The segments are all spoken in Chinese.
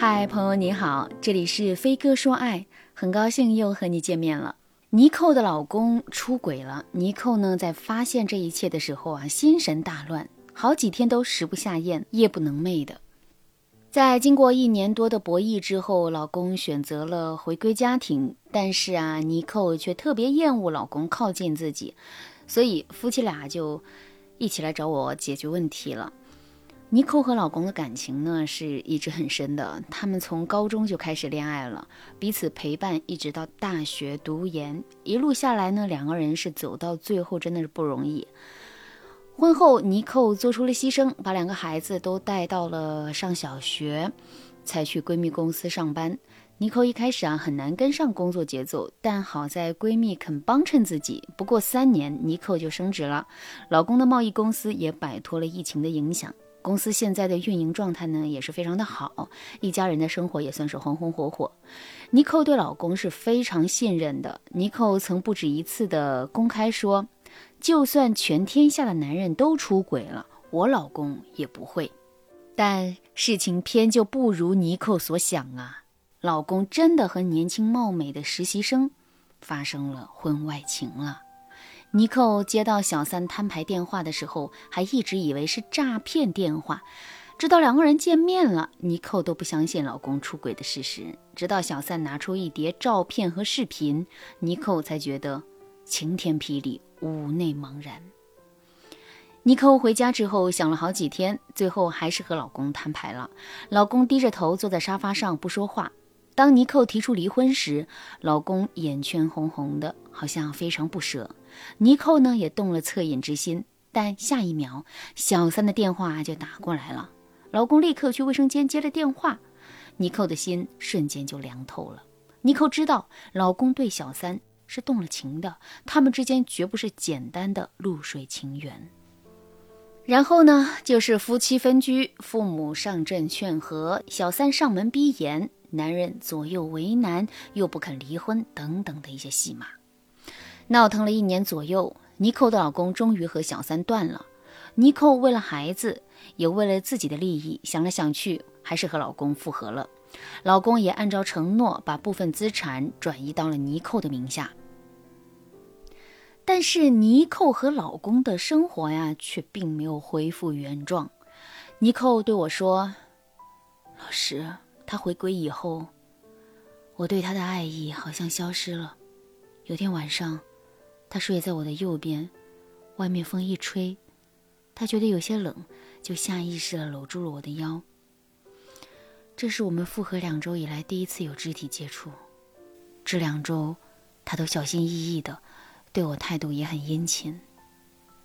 嗨，朋友你好，这里是飞哥说爱，很高兴又和你见面了。尼寇的老公出轨了，尼寇呢在发现这一切的时候啊，心神大乱，好几天都食不下咽，夜不能寐的。在经过一年多的博弈之后，老公选择了回归家庭，但是啊，尼寇却特别厌恶老公靠近自己，所以夫妻俩就一起来找我解决问题了。妮蔻和老公的感情呢是一直很深的，他们从高中就开始恋爱了，彼此陪伴一直到大学读研，一路下来呢，两个人是走到最后真的是不容易。婚后，妮蔻做出了牺牲，把两个孩子都带到了上小学，才去闺蜜公司上班。妮蔻一开始啊很难跟上工作节奏，但好在闺蜜肯帮衬自己。不过三年，妮蔻就升职了，老公的贸易公司也摆脱了疫情的影响，公司现在的运营状态呢也是非常的好，一家人的生活也算是红红火火。尼寇对老公是非常信任的，尼寇曾不止一次的公开说。就算全天下的男人都出轨了，我老公也不会。但事情偏就不如尼寇所想啊！老公真的和年轻貌美的实习生发生了婚外情了。尼寇接到小三摊牌电话的时候，还一直以为是诈骗电话，直到两个人见面了，尼寇都不相信老公出轨的事实。直到小三拿出一叠照片和视频，尼寇才觉得晴天霹雳。屋内茫然。尼寇回家之后想了好几天，最后还是和老公摊牌了。老公低着头坐在沙发上不说话。当尼寇提出离婚时，老公眼圈红红的，好像非常不舍。尼寇呢也动了恻隐之心，但下一秒小三的电话就打过来了。老公立刻去卫生间接了电话，尼寇的心瞬间就凉透了。尼寇知道老公对小三。是动了情的，他们之间绝不是简单的露水情缘。然后呢，就是夫妻分居，父母上阵劝和，小三上门逼严，男人左右为难又不肯离婚等等的一些戏码，闹腾了一年左右。尼寇的老公终于和小三断了。尼寇为了孩子，也为了自己的利益，想来想去，还是和老公复合了。老公也按照承诺，把部分资产转移到了尼寇的名下。但是尼寇和老公的生活呀，却并没有恢复原状。尼寇对我说：“老师，他回归以后，我对他的爱意好像消失了。有天晚上，他睡在我的右边，外面风一吹，他觉得有些冷，就下意识地搂住了我的腰。这是我们复合两周以来第一次有肢体接触。这两周，他都小心翼翼的。”对我态度也很殷勤，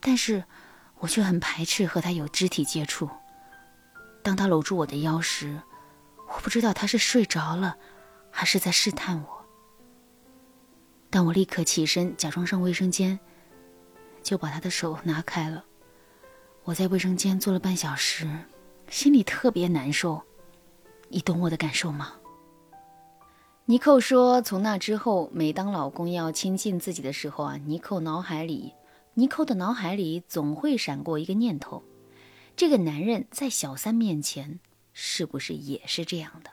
但是我却很排斥和他有肢体接触。当他搂住我的腰时，我不知道他是睡着了，还是在试探我。但我立刻起身，假装上卫生间，就把他的手拿开了。我在卫生间坐了半小时，心里特别难受。你懂我的感受吗？尼寇说：“从那之后，每当老公要亲近自己的时候啊，尼寇脑海里，尼寇的脑海里总会闪过一个念头：这个男人在小三面前是不是也是这样的？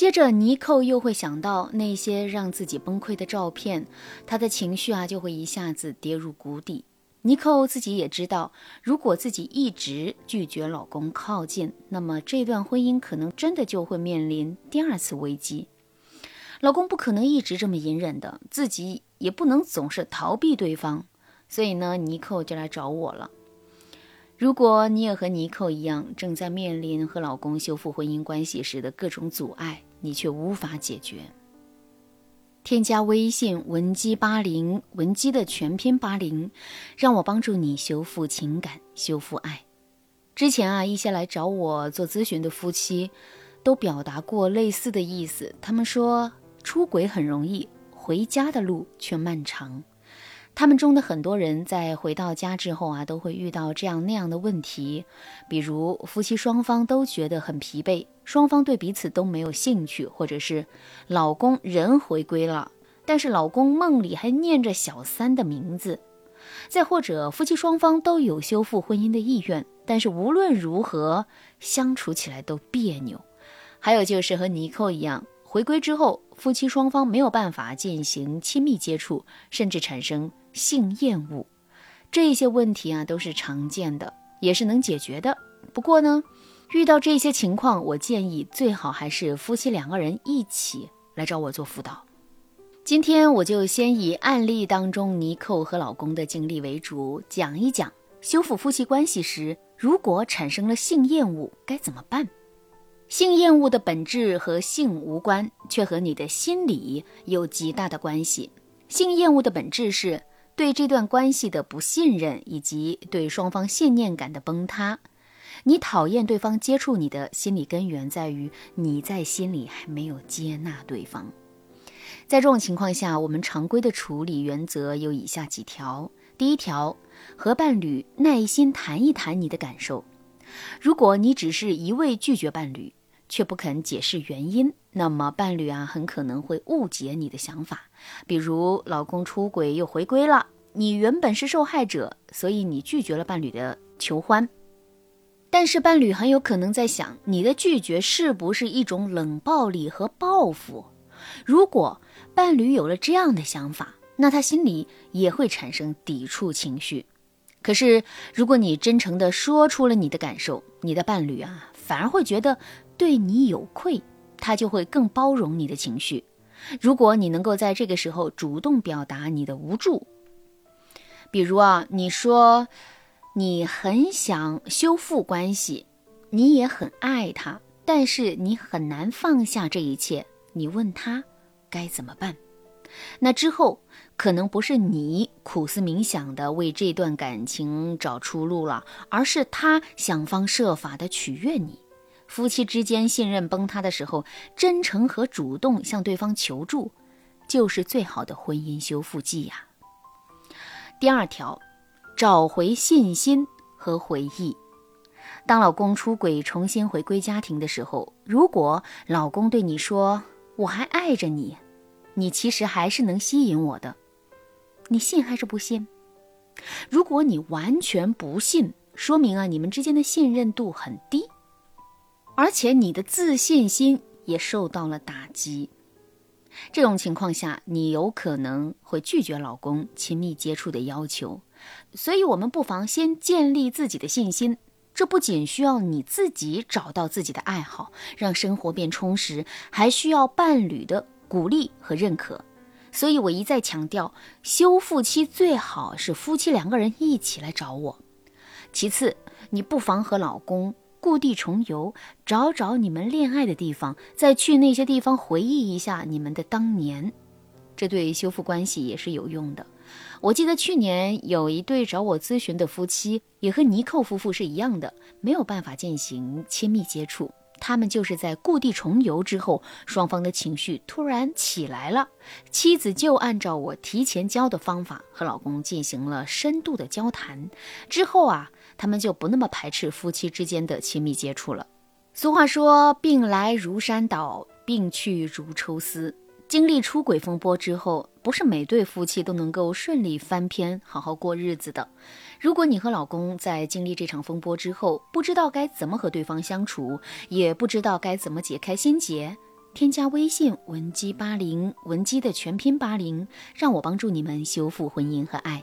接着，尼寇又会想到那些让自己崩溃的照片，他的情绪啊就会一下子跌入谷底。尼寇自己也知道，如果自己一直拒绝老公靠近，那么这段婚姻可能真的就会面临第二次危机。”老公不可能一直这么隐忍的，自己也不能总是逃避对方，所以呢，尼寇就来找我了。如果你也和尼寇一样，正在面临和老公修复婚姻关系时的各种阻碍，你却无法解决，添加微信文姬八零，文姬的全拼八零，让我帮助你修复情感，修复爱。之前啊，一些来找我做咨询的夫妻，都表达过类似的意思，他们说。出轨很容易，回家的路却漫长。他们中的很多人在回到家之后啊，都会遇到这样那样的问题，比如夫妻双方都觉得很疲惫，双方对彼此都没有兴趣，或者是老公人回归了，但是老公梦里还念着小三的名字，再或者夫妻双方都有修复婚姻的意愿，但是无论如何相处起来都别扭。还有就是和尼寇一样，回归之后，夫妻双方没有办法进行亲密接触，甚至产生性厌恶，这些问题啊都是常见的，也是能解决的。不过呢，遇到这些情况，我建议最好还是夫妻两个人一起来找我做辅导。今天我就先以案例当中尼寇和老公的经历为主，讲一讲修复夫妻关系时，如果产生了性厌恶该怎么办。性厌恶的本质和性无关，却和你的心理有极大的关系。性厌恶的本质是对这段关系的不信任，以及对双方信念感的崩塌。你讨厌对方接触你的心理根源在于你在心里还没有接纳对方。在这种情况下，我们常规的处理原则有以下几条：第一条，和伴侣耐心谈一谈你的感受。如果你只是一味拒绝伴侣，却不肯解释原因，那么伴侣啊很可能会误解你的想法。比如，老公出轨又回归了，你原本是受害者，所以你拒绝了伴侣的求欢。但是伴侣很有可能在想，你的拒绝是不是一种冷暴力和报复？如果伴侣有了这样的想法，那他心里也会产生抵触情绪。可是，如果你真诚地说出了你的感受，你的伴侣啊反而会觉得。对你有愧，他就会更包容你的情绪。如果你能够在这个时候主动表达你的无助，比如啊，你说你很想修复关系，你也很爱他，但是你很难放下这一切。你问他该怎么办？那之后可能不是你苦思冥想的为这段感情找出路了，而是他想方设法的取悦你。夫妻之间信任崩塌的时候，真诚和主动向对方求助，就是最好的婚姻修复剂呀。第二条，找回信心和回忆。当老公出轨重新回归家庭的时候，如果老公对你说“我还爱着你”，你其实还是能吸引我的，你信还是不信？如果你完全不信，说明啊，你们之间的信任度很低。而且你的自信心也受到了打击，这种情况下，你有可能会拒绝老公亲密接触的要求。所以，我们不妨先建立自己的信心。这不仅需要你自己找到自己的爱好，让生活变充实，还需要伴侣的鼓励和认可。所以我一再强调，修复期最好是夫妻两个人一起来找我。其次，你不妨和老公。故地重游，找找你们恋爱的地方，再去那些地方回忆一下你们的当年，这对修复关系也是有用的。我记得去年有一对找我咨询的夫妻，也和尼寇夫妇是一样的，没有办法进行亲密接触。他们就是在故地重游之后，双方的情绪突然起来了，妻子就按照我提前教的方法和老公进行了深度的交谈，之后啊。他们就不那么排斥夫妻之间的亲密接触了。俗话说：“病来如山倒，病去如抽丝。”经历出轨风波之后，不是每对夫妻都能够顺利翻篇，好好过日子的。如果你和老公在经历这场风波之后，不知道该怎么和对方相处，也不知道该怎么解开心结，添加微信文姬八零，文姬的全拼八零，让我帮助你们修复婚姻和爱。